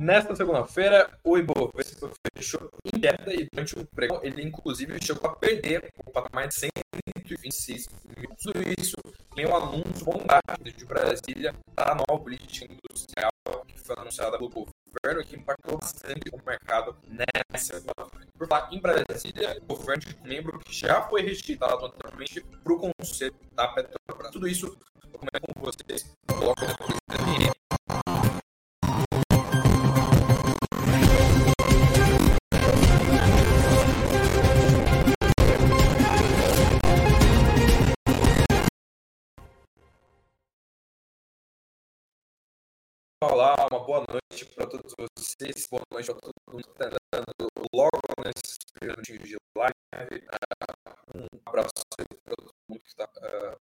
Nesta segunda-feira, o Ibovespa fechou em queda e durante o pregão ele inclusive chegou a perder o patamar de 126 mil. Tudo isso tem um anúncio bombástico de Brasília da nova política industrial que foi anunciada pelo governo que impactou bastante o mercado nessa segunda-feira. Por falar em Brasília, o governo de um membro que já foi rejeitado anteriormente para o conselho da Petrobras. Tudo isso eu comento com vocês Olá, uma boa noite para todos vocês, boa noite para todo mundo que está entrando logo nesses minutinhos de live. Uh, um abraço para todo mundo que está uh,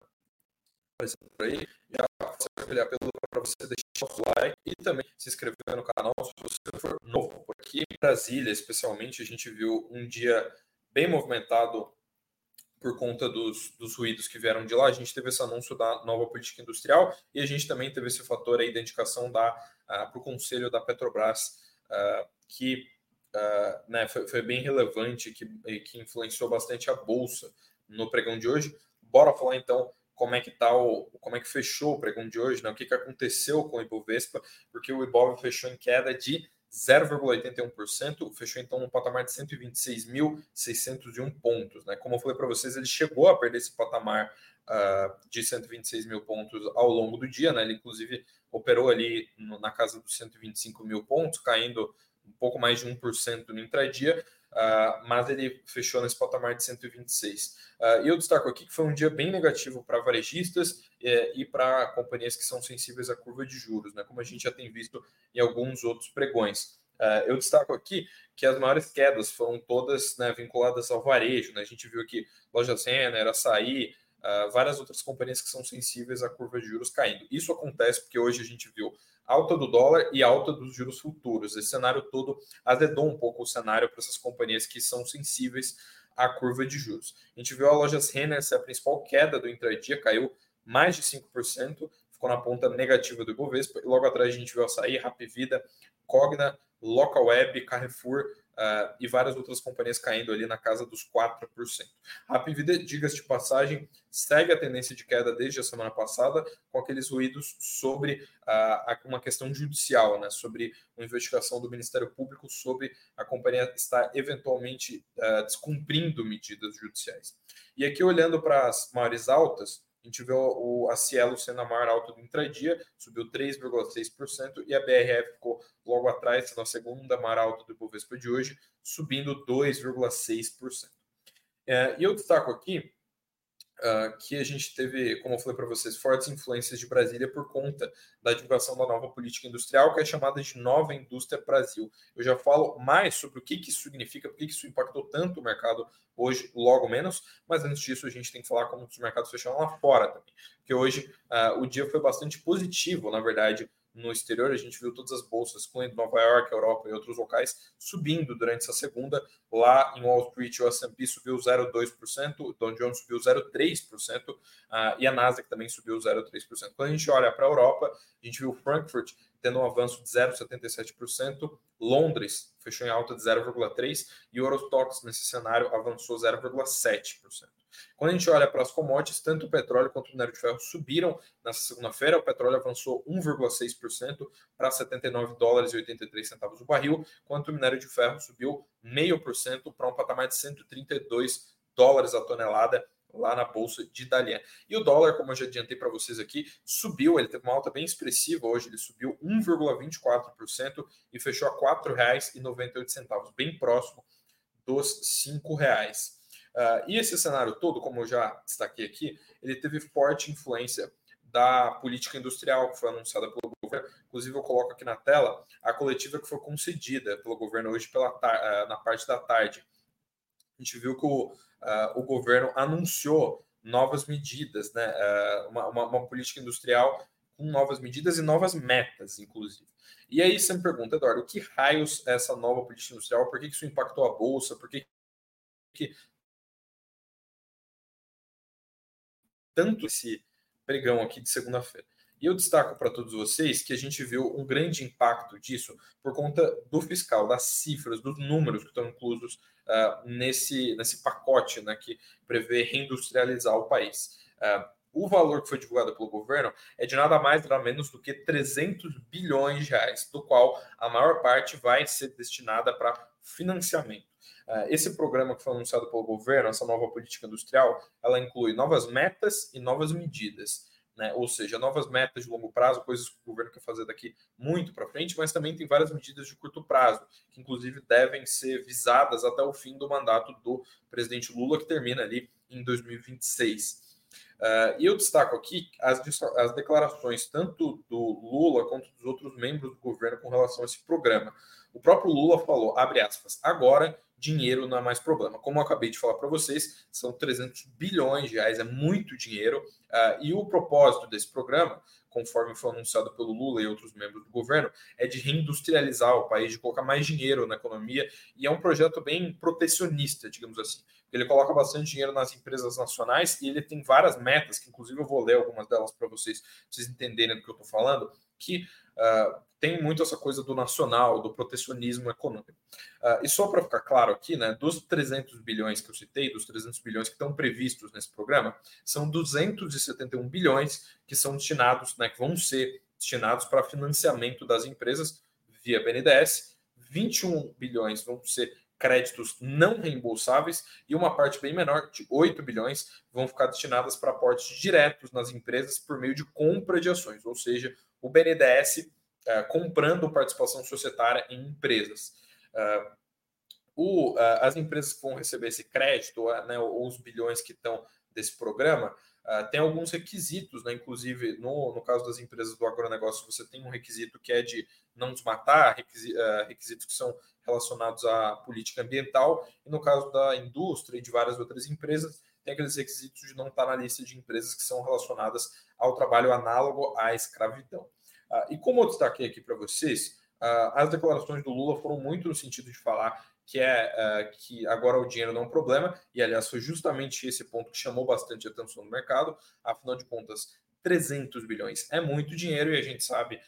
aparecendo por aí. Já faço aquele apelo para você deixar o like e também se inscrever no canal se você for novo. Aqui em Brasília, especialmente, a gente viu um dia bem movimentado por conta dos, dos ruídos que vieram de lá, a gente teve esse anúncio da nova política industrial e a gente também teve esse fator aí da indicação da, uh, para o conselho da Petrobras, uh, que uh, né, foi, foi, bem relevante, que, que influenciou bastante a Bolsa no pregão de hoje. Bora falar então como é que tá o, como é que fechou o pregão de hoje, né? o que, que aconteceu com o Ibovespa, porque o Ibov fechou em queda de 0,81%, fechou então no patamar de 126.601 pontos. Né? Como eu falei para vocês, ele chegou a perder esse patamar uh, de 126 mil pontos ao longo do dia, né? ele inclusive operou ali no, na casa dos 125 mil pontos, caindo um pouco mais de 1% no intradia, Uh, mas ele fechou nesse patamar de 126. Uh, e eu destaco aqui que foi um dia bem negativo para varejistas eh, e para companhias que são sensíveis à curva de juros, né, como a gente já tem visto em alguns outros pregões. Uh, eu destaco aqui que as maiores quedas foram todas né, vinculadas ao varejo. Né? A gente viu aqui Loja Renner, Açaí, uh, várias outras companhias que são sensíveis à curva de juros caindo. Isso acontece porque hoje a gente viu alta do dólar e alta dos juros futuros. Esse cenário todo azedou um pouco o cenário para essas companhias que são sensíveis à curva de juros. A gente viu a Lojas Renner ser a principal queda do intradia, caiu mais de 5%, ficou na ponta negativa do Ibovespa, e logo atrás a gente viu Açaí, Rapvida, Cogna, Localweb, Carrefour uh, e várias outras companhias caindo ali na casa dos 4%. A Rapvida, diga-se de passagem, segue a tendência de queda desde a semana passada, com aqueles ruídos sobre uh, uma questão judicial, né, sobre uma investigação do Ministério Público sobre a companhia estar eventualmente uh, descumprindo medidas judiciais. E aqui, olhando para as maiores altas, a gente vê o, a Cielo sendo a maior alta do intradia, subiu 3,6%, e a BRF ficou logo atrás, sendo a segunda maior alta do Ibovespa de hoje, subindo 2,6%. É, e eu destaco aqui Uh, que a gente teve, como eu falei para vocês, fortes influências de Brasília por conta da divulgação da nova política industrial, que é chamada de Nova Indústria Brasil. Eu já falo mais sobre o que, que isso significa, por que isso impactou tanto o mercado hoje, logo menos, mas antes disso a gente tem que falar como os mercados fecharam lá fora também, porque hoje uh, o dia foi bastante positivo, na verdade, no exterior, a gente viu todas as bolsas, incluindo Nova York, Europa e outros locais, subindo durante essa segunda. Lá em Wall Street, o S&P subiu 0,2%, o Dow Jones subiu 0,3% uh, e a Nasdaq também subiu 0,3%. Quando a gente olha para a Europa, a gente viu Frankfurt tendo um avanço de 0,77%, Londres fechou em alta de 0,3% e o Eurostox, nesse cenário, avançou 0,7%. Quando a gente olha para as commodities, tanto o petróleo quanto o minério de ferro subiram nessa segunda-feira. O petróleo avançou 1,6% para 79 dólares e 83 centavos o barril, enquanto o minério de ferro subiu 0,5% para um patamar de 132 dólares a tonelada lá na bolsa de Dalian. E o dólar, como eu já adiantei para vocês aqui, subiu, ele teve uma alta bem expressiva hoje, ele subiu 1,24% e fechou a R$ 4,98, bem próximo dos R$ 5,00. Uh, e esse cenário todo, como eu já destaquei aqui, ele teve forte influência da política industrial que foi anunciada pelo governo. Inclusive, eu coloco aqui na tela a coletiva que foi concedida pelo governo hoje pela uh, na parte da tarde. A gente viu que o, uh, o governo anunciou novas medidas, né? Uma, uma, uma, política industrial com novas medidas e novas metas, inclusive. E aí você me pergunta, Eduardo, que raios é essa nova política industrial? Por que isso impactou a Bolsa? Por que, que tanto esse pregão aqui de segunda-feira. E eu destaco para todos vocês que a gente viu um grande impacto disso por conta do fiscal, das cifras, dos números que estão inclusos uh, nesse, nesse pacote né, que prevê reindustrializar o país. Uh, o valor que foi divulgado pelo governo é de nada mais nada menos do que 300 bilhões de reais, do qual a maior parte vai ser destinada para financiamento. Uh, esse programa que foi anunciado pelo governo, essa nova política industrial, ela inclui novas metas e novas medidas né? ou seja, novas metas de longo prazo, coisas que o governo quer fazer daqui muito para frente, mas também tem várias medidas de curto prazo, que inclusive devem ser visadas até o fim do mandato do presidente Lula, que termina ali em 2026. Uh, e eu destaco aqui as, as declarações tanto do Lula quanto dos outros membros do governo com relação a esse programa. O próprio Lula falou, abre aspas, agora dinheiro não é mais problema. Como eu acabei de falar para vocês, são 300 bilhões de reais, é muito dinheiro. Uh, e o propósito desse programa, conforme foi anunciado pelo Lula e outros membros do governo, é de reindustrializar o país, de colocar mais dinheiro na economia. E é um projeto bem protecionista, digamos assim. Ele coloca bastante dinheiro nas empresas nacionais e ele tem várias metas, que inclusive eu vou ler algumas delas para vocês, vocês entenderem do que eu estou falando, que uh, tem muito essa coisa do nacional, do protecionismo econômico. Uh, e só para ficar claro aqui, né, dos 300 bilhões que eu citei, dos 300 bilhões que estão previstos nesse programa, são 271 bilhões que são destinados, né, que vão ser destinados para financiamento das empresas via BNDES, 21 bilhões vão ser créditos não reembolsáveis e uma parte bem menor, de 8 bilhões, vão ficar destinadas para aportes diretos nas empresas por meio de compra de ações, ou seja, o BNDES é, comprando participação societária em empresas. Uh, o, uh, as empresas que vão receber esse crédito, né, ou os bilhões que estão desse programa, tem alguns requisitos, né, inclusive no, no caso das empresas do agronegócio, você tem um requisito que é de não desmatar, requisitos que são relacionados à política ambiental, e no caso da indústria e de várias outras empresas, tem aqueles requisitos de não estar na lista de empresas que são relacionadas ao trabalho análogo à escravidão. Uh, e como eu destaquei aqui para vocês, uh, as declarações do Lula foram muito no sentido de falar que é uh, que agora o dinheiro não é um problema, e aliás foi justamente esse ponto que chamou bastante atenção no mercado, afinal de contas, 300 bilhões é muito dinheiro e a gente sabe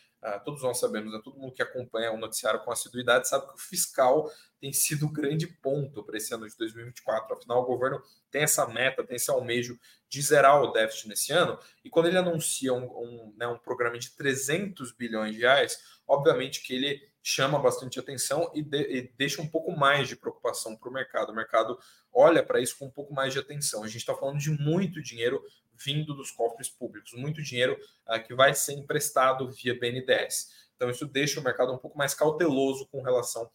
todos nós sabemos, né? todo mundo que acompanha o noticiário com assiduidade sabe que o fiscal tem sido o grande ponto para esse ano de 2024. Afinal, o governo tem essa meta, tem esse almejo de zerar o déficit nesse ano. E quando ele anuncia um, um, né, um programa de 300 bilhões de reais, obviamente que ele chama bastante atenção e, de, e deixa um pouco mais de preocupação para o mercado. O mercado olha para isso com um pouco mais de atenção. A gente está falando de muito dinheiro vindo dos cofres públicos, muito dinheiro uh, que vai ser emprestado via BNDES. Então, isso deixa o mercado um pouco mais cauteloso com relação uh,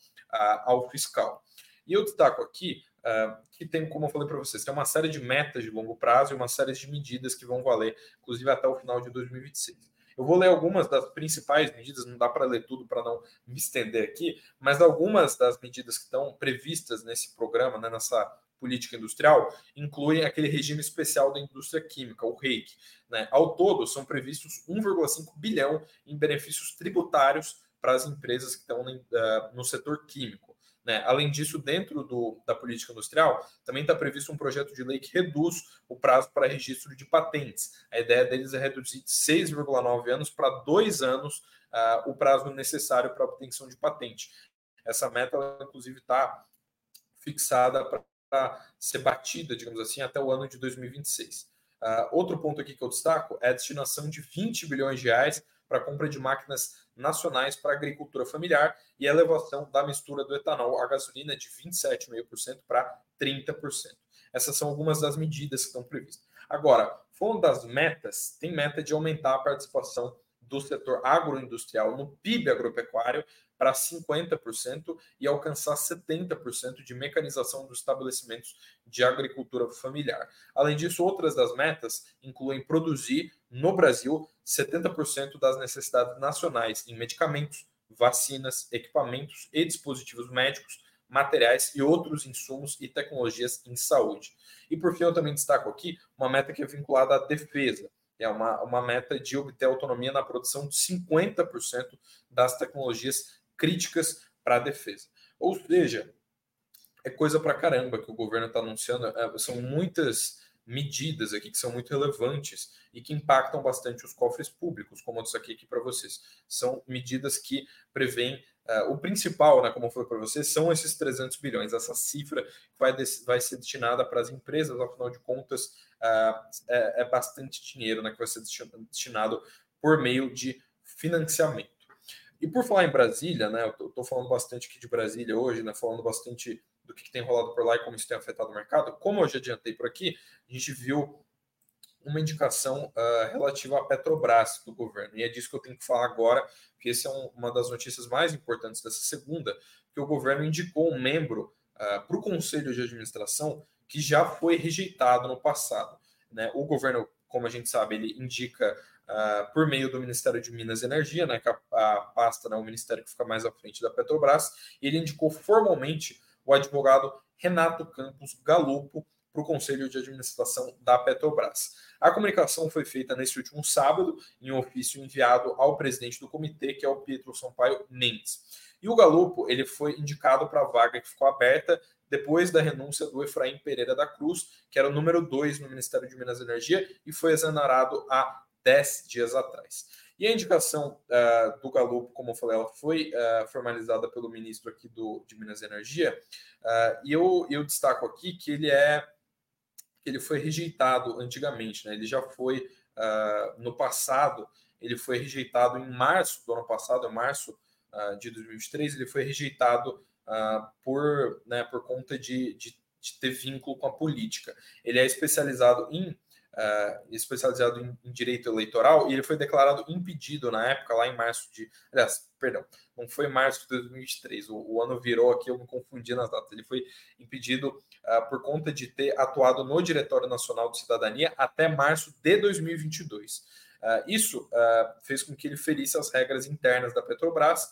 ao fiscal. E eu destaco aqui uh, que tem, como eu falei para vocês, tem uma série de metas de longo prazo e uma série de medidas que vão valer, inclusive até o final de 2026. Eu vou ler algumas das principais medidas, não dá para ler tudo para não me estender aqui, mas algumas das medidas que estão previstas nesse programa, né, nessa política industrial incluem aquele regime especial da indústria química, o REIC. Né? Ao todo, são previstos 1,5 bilhão em benefícios tributários para as empresas que estão no setor químico. Né? Além disso, dentro do, da política industrial, também está previsto um projeto de lei que reduz o prazo para registro de patentes. A ideia deles é reduzir de 6,9 anos para dois anos uh, o prazo necessário para obtenção de patente. Essa meta, inclusive, está fixada para ser batida, digamos assim, até o ano de 2026. Uh, ah, outro ponto aqui que eu destaco é a destinação de 20 bilhões de reais para compra de máquinas nacionais para agricultura familiar e elevação da mistura do etanol à gasolina de 27,5% para 30%. Essas são algumas das medidas que estão previstas. Agora, falando das metas, tem meta de aumentar a participação do setor agroindustrial no PIB agropecuário para 50% e alcançar 70% de mecanização dos estabelecimentos de agricultura familiar. Além disso, outras das metas incluem produzir no Brasil 70% das necessidades nacionais em medicamentos, vacinas, equipamentos e dispositivos médicos, materiais e outros insumos e tecnologias em saúde. E por fim, eu também destaco aqui uma meta que é vinculada à defesa é uma, uma meta de obter autonomia na produção de 50% das tecnologias críticas para a defesa. Ou seja, é coisa para caramba que o governo está anunciando. É, são muitas medidas aqui que são muito relevantes e que impactam bastante os cofres públicos, como eu disse aqui, para vocês. São medidas que prevêem Uh, o principal, né, como foi para vocês, são esses 300 bilhões, essa cifra vai, vai ser destinada para as empresas, afinal de contas, uh, é, é, bastante dinheiro né, que vai ser destinado por meio de financiamento. E por falar em Brasília, né, eu estou falando bastante aqui de Brasília hoje, né, falando bastante do que, que tem rolado por lá e como isso tem afetado o mercado. Como eu já adiantei por aqui, a gente viu uma indicação uh, relativa à Petrobras do governo. E é disso que eu tenho que falar agora, que essa é um, uma das notícias mais importantes dessa segunda, que o governo indicou um membro uh, para o Conselho de Administração que já foi rejeitado no passado. Né? O governo, como a gente sabe, ele indica uh, por meio do Ministério de Minas e Energia, né, que a, a pasta, né, o ministério que fica mais à frente da Petrobras, ele indicou formalmente o advogado Renato Campos Galupo para o Conselho de Administração da Petrobras. A comunicação foi feita nesse último sábado, em um ofício enviado ao presidente do comitê, que é o Pietro Sampaio Mendes. E o Galupo ele foi indicado para a vaga que ficou aberta depois da renúncia do Efraim Pereira da Cruz, que era o número 2 no Ministério de Minas e Energia, e foi exonerado há 10 dias atrás. E a indicação uh, do Galupo, como eu falei, ela foi uh, formalizada pelo ministro aqui do, de Minas e Energia, uh, e eu, eu destaco aqui que ele é ele foi rejeitado antigamente, né? Ele já foi no passado, ele foi rejeitado em março do ano passado, em março de 2023, ele foi rejeitado por, né, por conta de, de, de ter vínculo com a política. Ele é especializado em uh, especializado em, em, direito eleitoral, e ele foi declarado impedido na época, lá em março de. Aliás, perdão, não foi março de 2023, o, o ano virou aqui, eu me confundi nas datas. Ele foi impedido uh, por conta de ter atuado no Diretório Nacional de Cidadania até março de 2022. Uh, isso fez com que ele ferisse as regras internas da Petrobras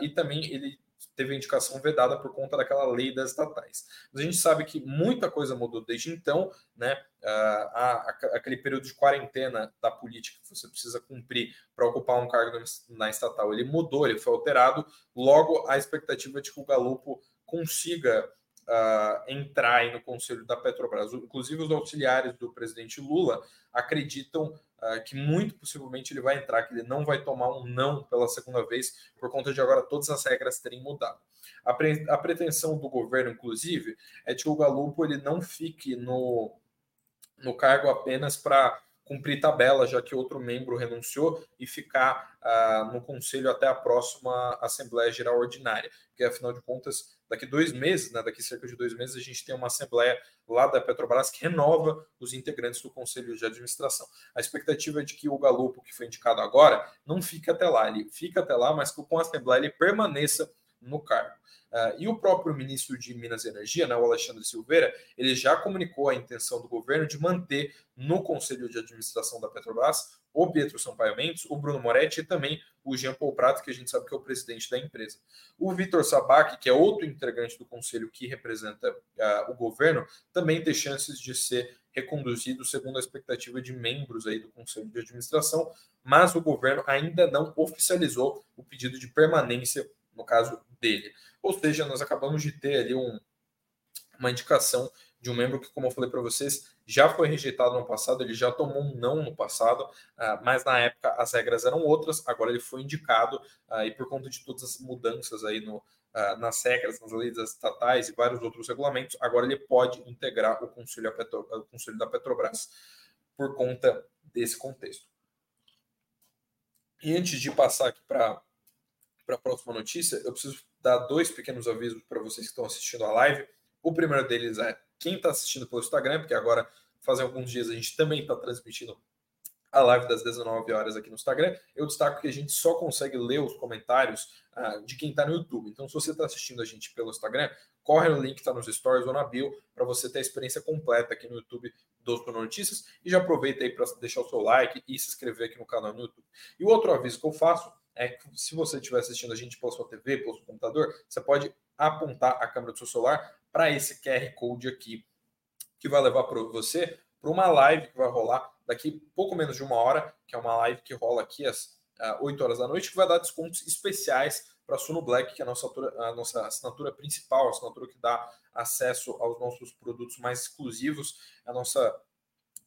e também ele teve a indicação vedada por conta daquela lei das estatais. Mas a gente sabe que muita coisa mudou desde então, né? Uh, aquele período de quarentena da política que você precisa cumprir para ocupar um cargo na estatal, ele mudou, ele foi alterado. Logo, a expectativa de que o Galupo consiga uh, entrar no conselho da Petrobras. Inclusive, os auxiliares do presidente Lula acreditam que muito possivelmente ele vai entrar, que ele não vai tomar um não pela segunda vez, por conta de agora todas as regras terem mudado. A, pre a pretensão do governo, inclusive, é de que o Galupo ele não fique no, no cargo apenas para cumprir tabela, já que outro membro renunciou, e ficar uh, no conselho até a próxima Assembleia Geral Ordinária, porque afinal de contas, daqui dois meses, né, daqui cerca de dois meses, a gente tem uma Assembleia lá da Petrobras que renova os integrantes do Conselho de Administração. A expectativa é de que o Galupo, que foi indicado agora, não fique até lá, ele fica até lá, mas que com a Assembleia ele permaneça no cargo. Uh, e o próprio ministro de Minas e Energia, né, o Alexandre Silveira, ele já comunicou a intenção do governo de manter no Conselho de Administração da Petrobras o Pietro Sampaio Mendes, o Bruno Moretti e também o Jean Paul Prato, que a gente sabe que é o presidente da empresa. O Vitor Sabac, que é outro integrante do conselho que representa uh, o governo, também tem chances de ser reconduzido segundo a expectativa de membros aí do Conselho de Administração, mas o governo ainda não oficializou o pedido de permanência, no caso dele. Ou seja, nós acabamos de ter ali um, uma indicação de um membro que, como eu falei para vocês, já foi rejeitado no passado, ele já tomou um não no passado, uh, mas na época as regras eram outras, agora ele foi indicado uh, e por conta de todas as mudanças aí no, uh, nas regras, nas leis estatais e vários outros regulamentos, agora ele pode integrar o Conselho, Petro, o Conselho da Petrobras por conta desse contexto. E antes de passar aqui para a próxima notícia, eu preciso dar dois pequenos avisos para vocês que estão assistindo a live. O primeiro deles é quem está assistindo pelo Instagram, porque agora, fazem alguns dias, a gente também está transmitindo a live das 19 horas aqui no Instagram. Eu destaco que a gente só consegue ler os comentários uh, de quem está no YouTube. Então, se você está assistindo a gente pelo Instagram, corre no link que está nos stories ou na bio para você ter a experiência completa aqui no YouTube dos Bruno Notícias. E já aproveita aí para deixar o seu like e se inscrever aqui no canal no YouTube. E o outro aviso que eu faço é que se você estiver assistindo a gente pela sua TV, pelo seu computador, você pode apontar a câmera do seu celular para esse QR Code aqui, que vai levar para você para uma live que vai rolar daqui pouco menos de uma hora, que é uma live que rola aqui às uh, 8 horas da noite, que vai dar descontos especiais para a Suno Black, que é a nossa, a nossa assinatura principal, a assinatura que dá acesso aos nossos produtos mais exclusivos, a nossa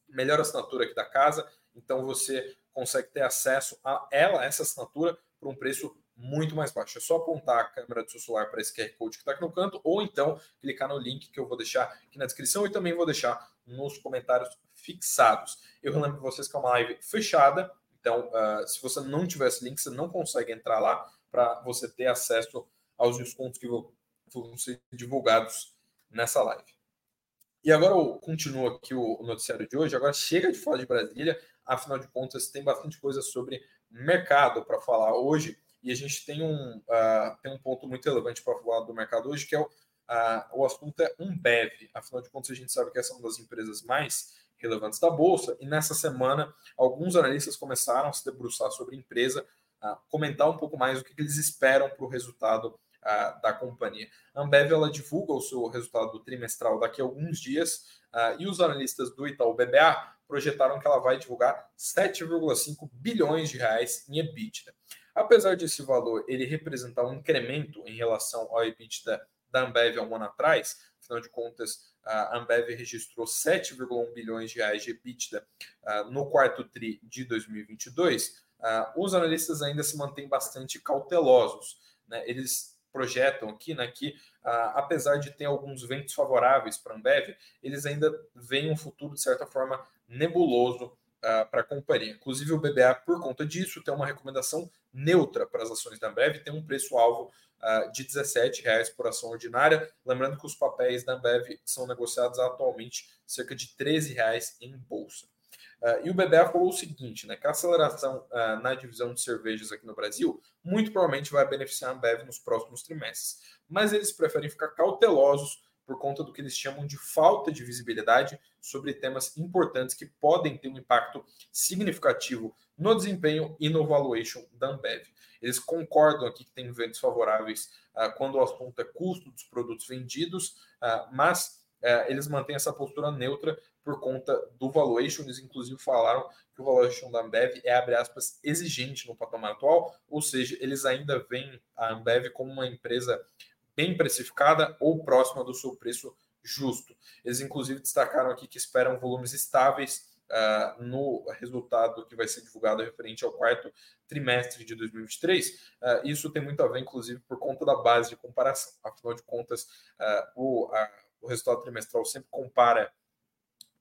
melhor assinatura aqui da casa, então você consegue ter acesso a ela, essa assinatura, por um preço muito mais baixo. É só apontar a câmera do seu celular para esse QR Code que está aqui no canto, ou então clicar no link que eu vou deixar aqui na descrição e também vou deixar nos comentários fixados. Eu lembro vocês que é uma live fechada, então uh, se você não tiver esse link, você não consegue entrar lá para você ter acesso aos descontos que vão, vão ser divulgados nessa live. E agora eu continuo aqui o noticiário de hoje. Agora chega de falar de Brasília, afinal de contas, tem bastante coisa sobre mercado para falar hoje. E a gente tem um, uh, tem um ponto muito relevante para falar do mercado hoje, que é o, uh, o assunto é Umbev. Afinal de contas, a gente sabe que essa é uma das empresas mais relevantes da Bolsa. E nessa semana, alguns analistas começaram a se debruçar sobre a empresa, uh, comentar um pouco mais o que, que eles esperam para o resultado da companhia. A Ambev ela divulga o seu resultado trimestral daqui a alguns dias e os analistas do Itaú BBA projetaram que ela vai divulgar 7,5 bilhões de reais em EBITDA. Apesar desse valor ele representar um incremento em relação ao EBITDA da Ambev há um ano atrás, afinal de contas, a Ambev registrou 7,1 bilhões de reais de EBITDA uh, no quarto TRI de 2022, uh, os analistas ainda se mantêm bastante cautelosos. Né? Eles projetam aqui né, que, uh, apesar de ter alguns ventos favoráveis para a Ambev, eles ainda veem um futuro, de certa forma, nebuloso uh, para a companhia. Inclusive, o BBA, por conta disso, tem uma recomendação neutra para as ações da Ambev, tem um preço-alvo uh, de R$ reais por ação ordinária. Lembrando que os papéis da Ambev são negociados atualmente cerca de R$ reais em bolsa. Uh, e o BBA falou o seguinte, né, que a aceleração uh, na divisão de cervejas aqui no Brasil muito provavelmente vai beneficiar a Ambev nos próximos trimestres, mas eles preferem ficar cautelosos por conta do que eles chamam de falta de visibilidade sobre temas importantes que podem ter um impacto significativo no desempenho e no valuation da Ambev. Eles concordam aqui que tem ventos favoráveis uh, quando o assunto é custo dos produtos vendidos, mas eles mantêm essa postura neutra por conta do valuation. Eles, inclusive, falaram que o valuation da Ambev é, abre aspas, exigente no patamar atual, ou seja, eles ainda veem a Ambev como uma empresa bem precificada ou próxima do seu preço justo. Eles, inclusive, destacaram aqui que esperam volumes estáveis uh, no resultado que vai ser divulgado referente ao quarto trimestre de 2023. Uh, ah, isso tem muito a ver, inclusive, por conta da base de comparação. Afinal de contas, uh, o, o resultado trimestral sempre compara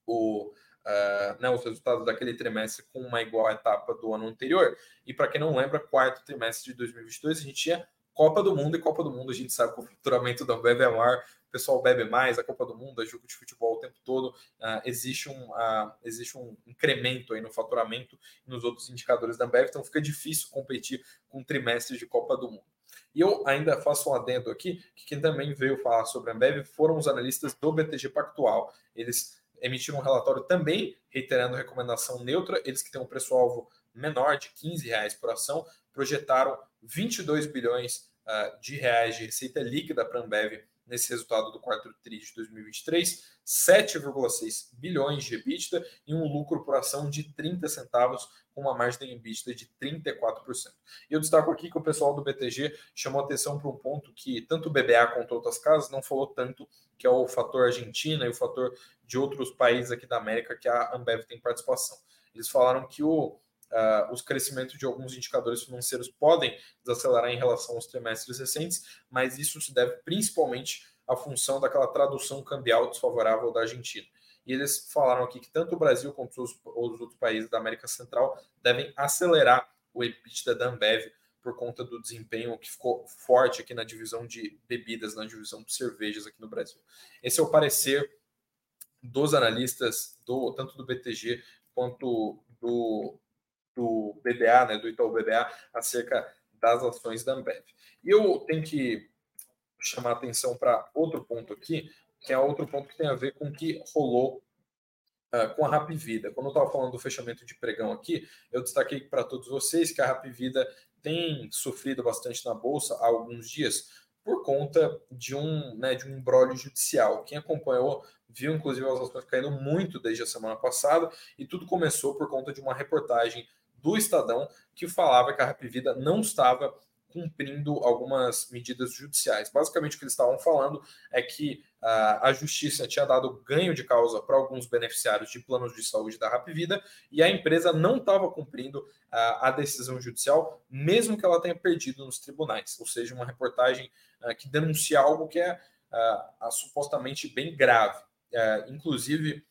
o, Uh, né, os resultados daquele trimestre com uma igual etapa do ano anterior. E para quem não lembra, quarto trimestre de 2022, a gente tinha Copa do Mundo e Copa do Mundo, a gente sabe que o faturamento da Ambev é maior, o pessoal bebe mais, a Copa do Mundo, é jogo de futebol o tempo todo, uh, existe, um, uh, existe um incremento aí no faturamento e nos outros indicadores da Ambev, então fica difícil competir com trimestres de Copa do Mundo. E eu ainda faço um adendo aqui, que quem também veio falar sobre a Ambev foram os analistas do BTG Pactual. Eles emitiram um relatório também reiterando recomendação neutra, eles que têm um preço-alvo menor de 15 reais por ação, projetaram 22 bilhões uh, de reais de receita líquida para a Ambev nesse resultado do quarto TRI de 2023, 7,6 bilhões de EBITDA e um lucro por ação de 30 centavos, com uma margem de EBITDA de 34%. E eu destaco aqui que o pessoal do BTG chamou atenção para um ponto que tanto o BBA quanto outras casas não falou tanto, que é o fator Argentina e o fator de outros países aqui da América que a Ambev tem participação. Eles falaram que o Uh, os crescimentos de alguns indicadores financeiros podem desacelerar em relação aos trimestres recentes, mas isso se deve principalmente à função daquela tradução cambial desfavorável da Argentina. E eles falaram aqui que tanto o Brasil quanto os, os outros países da América Central devem acelerar o EBITDA da Ambev por conta do desempenho que ficou forte aqui na divisão de bebidas, na divisão de cervejas aqui no Brasil. Esse é o parecer dos analistas, do tanto do BTG quanto do do BBA, né, do Itaú BBA, acerca das ações da Ambev. E eu tenho que chamar atenção para outro ponto aqui, que é outro ponto que tem a ver com o que rolou uh, com a Rap Vida. Quando eu estava falando do fechamento de pregão aqui, eu destaquei para todos vocês que a Rap Vida tem sofrido bastante na bolsa há alguns dias por conta de um, né, de um embrólio judicial. Quem acompanhou viu, inclusive, as ações caindo muito desde a semana passada, e tudo começou por conta de uma reportagem do Estadão que falava que a Rap Vida não estava cumprindo algumas medidas judiciais. Basicamente, o que eles estavam falando é que uh, a justiça tinha dado ganho de causa para alguns beneficiários de planos de saúde da Rap Vida e a empresa não estava cumprindo uh, a decisão judicial, mesmo que ela tenha perdido nos tribunais. Ou seja, uma reportagem uh, que denuncia algo que é supostamente bem grave. inclusive,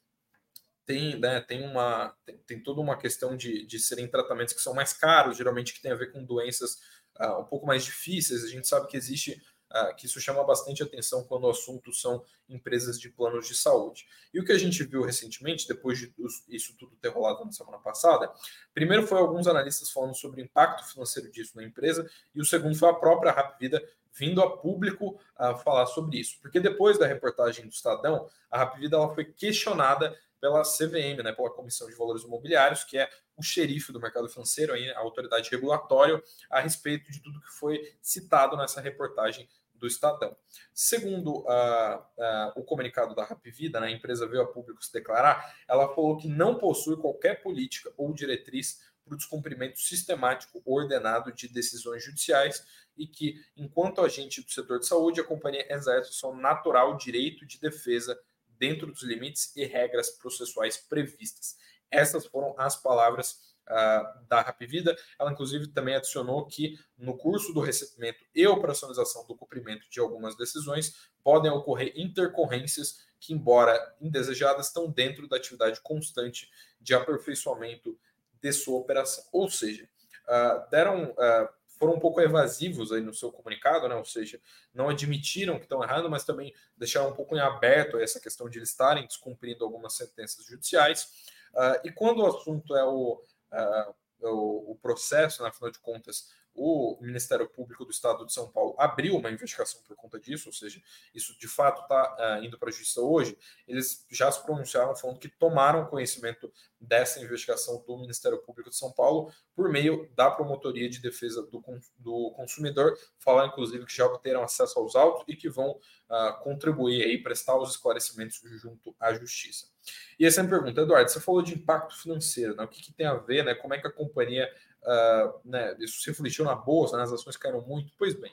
tem, né, tem, uma, tem, tem, toda uma questão de, de serem tratamentos que são mais caros, geralmente que tem a ver com doenças uh, um pouco mais difíceis. A gente sabe que existe uh, que isso chama bastante atenção quando o assunto são empresas de planos de saúde. E o que a gente viu recentemente, depois de isso tudo ter rolado na semana passada, primeiro foi alguns analistas falando sobre o impacto financeiro disso na empresa, e o segundo foi a própria Rap Vida vindo a público a falar sobre isso. Porque depois da reportagem do Estadão, a Rap Vida ela foi questionada pela CVM, né, pela Comissão de Valores Imobiliários, que é o xerife do mercado financeiro, aí, a autoridade regulatória, a respeito de tudo que foi citado nessa reportagem do Estadão. Segundo uh, uh, o comunicado da Rapvida, né, a empresa veio a público se declarar, ela falou que não possui qualquer política ou diretriz para o descumprimento sistemático ordenado de decisões judiciais e que, enquanto agente do setor de saúde, a companhia exerce o seu natural direito de defesa dentro dos limites e regras processuais previstas. Essas foram as palavras uh, da Rapvida. Ela, inclusive, também adicionou que no curso do recebimento e operacionalização do cumprimento de algumas decisões podem ocorrer intercorrências que, embora indesejadas, estão dentro da atividade constante de aperfeiçoamento de sua operação. Ou seja, uh, deram. Uh, foram um pouco evasivos aí no seu comunicado, né? ou seja, não admitiram que estão errando, mas também deixaram um pouco em aberto essa questão de eles estarem descumprindo algumas sentenças judiciais. Uh, e quando o assunto é o, uh, o, o, processo, né, afinal de contas, o Ministério Público do Estado de São Paulo abriu uma investigação por conta disso, ou seja, isso de fato está uh, indo para a justiça hoje. Eles já se pronunciaram falando que tomaram conhecimento dessa investigação do Ministério Público de São Paulo por meio da Promotoria de Defesa do, do Consumidor, falar inclusive que já obteram acesso aos autos e que vão uh, contribuir aí, prestar os esclarecimentos junto à Justiça. E essa é a pergunta, Eduardo, você falou de impacto financeiro, né? o que, que tem a ver, né? como é que a companhia uh, né, isso se refletiu na bolsa, né, as ações caíram muito. Pois bem,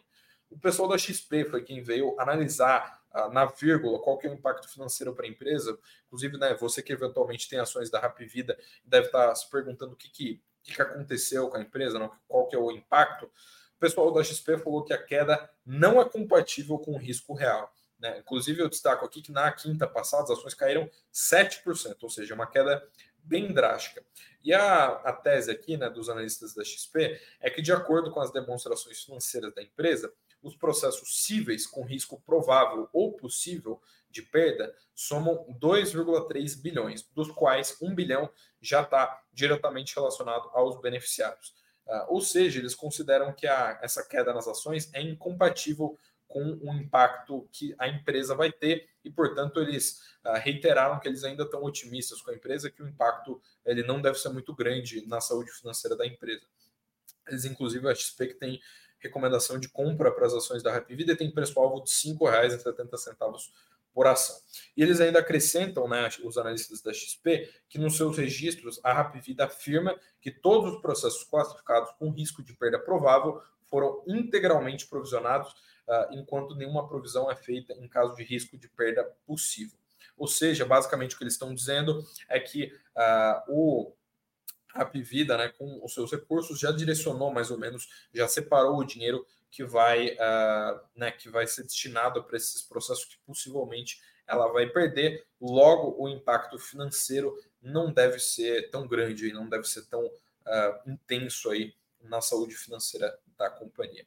o pessoal da XP foi quem veio analisar uh, na vírgula qual que é o impacto financeiro para a empresa. Inclusive, né, você que eventualmente tem ações da Rap Vida deve estar se perguntando o que, que, que aconteceu com a empresa, não, qual que é o impacto. O pessoal da XP falou que a queda não é compatível com o risco real. Né? Inclusive, eu destaco aqui que na quinta passada as ações caíram 7%, ou seja, uma queda bem drástica. E a, a tese aqui né, dos analistas da XP é que, de acordo com as demonstrações financeiras da empresa, os processos cíveis com risco provável ou possível de perda somam 2,3 bilhões, dos quais 1 bilhão já está diretamente relacionado aos beneficiários. Uh, ou seja, eles consideram que a, essa queda nas ações é incompatível com o impacto que a empresa vai ter e, portanto, eles uh, reiteraram que eles ainda estão otimistas com a empresa, que o impacto ele não deve ser muito grande na saúde financeira da empresa. Eles, inclusive, a XP que tem recomendação de compra para as ações da Rapvida e tem preço-alvo de R$ 5,70 por ação. E eles ainda acrescentam, né, os analistas da XP, que nos seus registros a Rapvida afirma que todos os processos classificados com risco de perda provável foram integralmente provisionados enquanto nenhuma provisão é feita em caso de risco de perda possível. Ou seja, basicamente o que eles estão dizendo é que uh, o a Pivida, né, com os seus recursos, já direcionou mais ou menos, já separou o dinheiro que vai, uh, né, que vai ser destinado para esses processos que possivelmente ela vai perder. Logo, o impacto financeiro não deve ser tão grande, não deve ser tão uh, intenso aí na saúde financeira da companhia.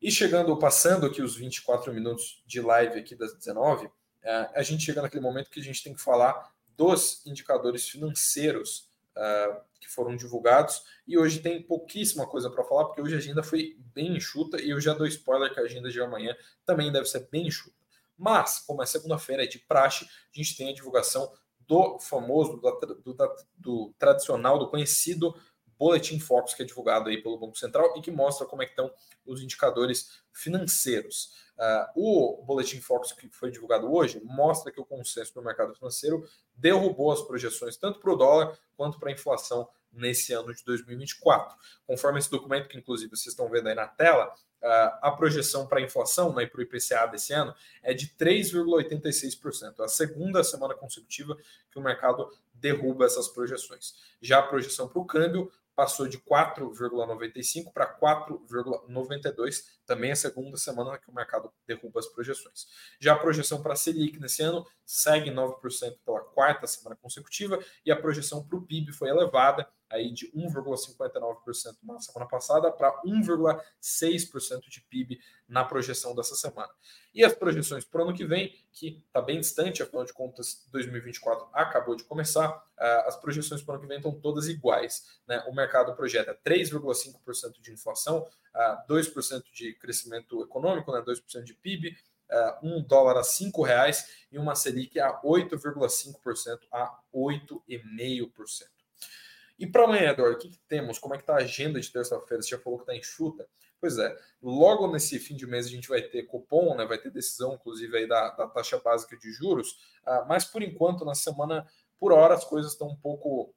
E chegando, passando aqui os 24 minutos de live aqui das 19, é, a gente chega naquele momento que a gente tem que falar dos indicadores financeiros uh, que foram divulgados. E hoje tem pouquíssima coisa para falar, porque hoje a agenda foi bem enxuta e eu já dou spoiler que a agenda de amanhã também deve ser bem enxuta. Mas, como é segunda-feira, é de praxe, a gente tem a divulgação do famoso, do, do, do tradicional, do conhecido Boletim Focus, que é divulgado aí pelo Banco Central e que mostra como é que estão os indicadores financeiros. Uh, o Boletim Focus que foi divulgado hoje mostra que o consenso do mercado financeiro derrubou as projeções tanto para o dólar quanto para a inflação nesse ano de 2024. Conforme esse documento, que inclusive vocês estão vendo aí na tela, a projeção para a inflação né, para o IPCA desse ano é de 3,86%. É a segunda semana consecutiva que o mercado derruba essas projeções. Já a projeção para o câmbio passou de 4,95 para 4,92, também a segunda semana que o mercado derruba as projeções. Já a projeção para a Selic nesse ano segue 9% pela quarta semana consecutiva e a projeção para o PIB foi elevada aí de 1,59% na semana passada para 1,6% de PIB na projeção dessa semana. E as projeções para o ano que vem, que está bem distante, afinal de contas, 2024 acabou de começar, ah, as projeções para o ano que vem estão todas iguais. Né? O mercado projeta 3,5% de inflação, 2% ah, de crescimento econômico, né? 2% de PIB, um dólar a cinco reais e uma Selic a 8,5% a 8,5%. E para amanhã, Eduardo, o que, que, temos? Como é que está a agenda de terça-feira? Você já falou que está enxuta. Pois é, logo nesse fim de mês a gente vai ter cupom, né? vai ter decisão, inclusive, aí da, da taxa básica de juros, uh, mas por enquanto, na semana, por hora, as coisas estão um pouco,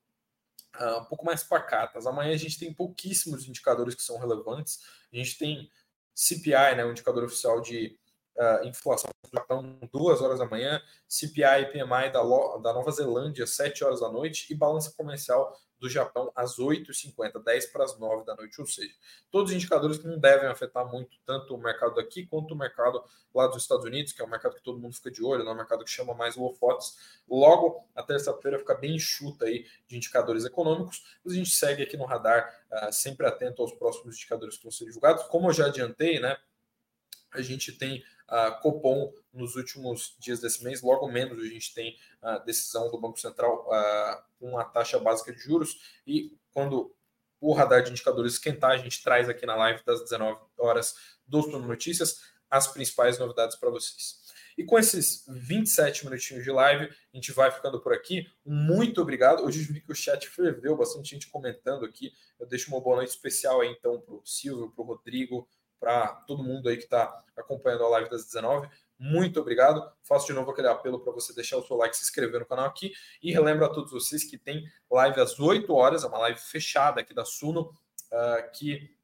uh, um pouco mais pacatas. Amanhã a gente tem pouquíssimos indicadores que são relevantes. A gente tem CPI, né, o indicador oficial de uh, inflação do Japão, duas horas da manhã, CPI e PMI da, da Nova Zelândia, 7 horas da noite, e balança comercial do Japão às 8h50, 10 para as 9 da noite, ou seja, todos os indicadores que não devem afetar muito tanto o mercado aqui quanto o mercado lá dos Estados Unidos, que é um mercado que todo mundo fica de olho, é um mercado que chama mais holofotes. Logo, a terça-feira fica bem enxuta aí de indicadores econômicos, mas a gente segue aqui no radar, uh, sempre atento aos próximos indicadores que vão ser divulgados. Como eu já adiantei, né, a gente tem uh, Copom nos últimos dias desse mês, logo menos a gente tem a decisão do Banco Central com a taxa básica de juros e quando o radar de indicadores esquentar, a gente traz aqui na live das 19 horas do Plano Notícias as principais novidades para vocês. E com esses 27 minutinhos de live, a gente vai ficando por aqui. Muito obrigado. Hoje eu vi que o chat ferveu, bastante gente comentando aqui. Eu deixo uma boa noite especial aí, então, para o Silvio, para o Rodrigo, para todo mundo aí que está acompanhando a live das 19. Muito obrigado. Faço de novo aquele apelo para você deixar o seu like, se inscrever no canal aqui. E relembro a todos vocês que tem live às 8 horas, é uma live fechada aqui da Suno, uh, que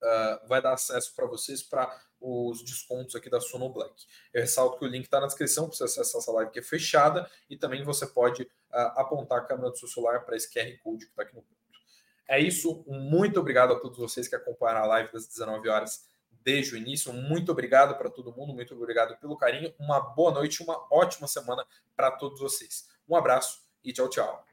uh, vai dar acesso para vocês para os descontos aqui da Suno Black. Eu ressalto que o link está na descrição para você acessar essa live que é fechada e também você pode uh, apontar a câmera do seu celular para esse QR Code que está aqui no. É isso. Muito obrigado a todos vocês que acompanharam a live das 19 horas desde o início. Muito obrigado para todo mundo, muito obrigado pelo carinho. Uma boa noite, uma ótima semana para todos vocês. Um abraço e tchau, tchau.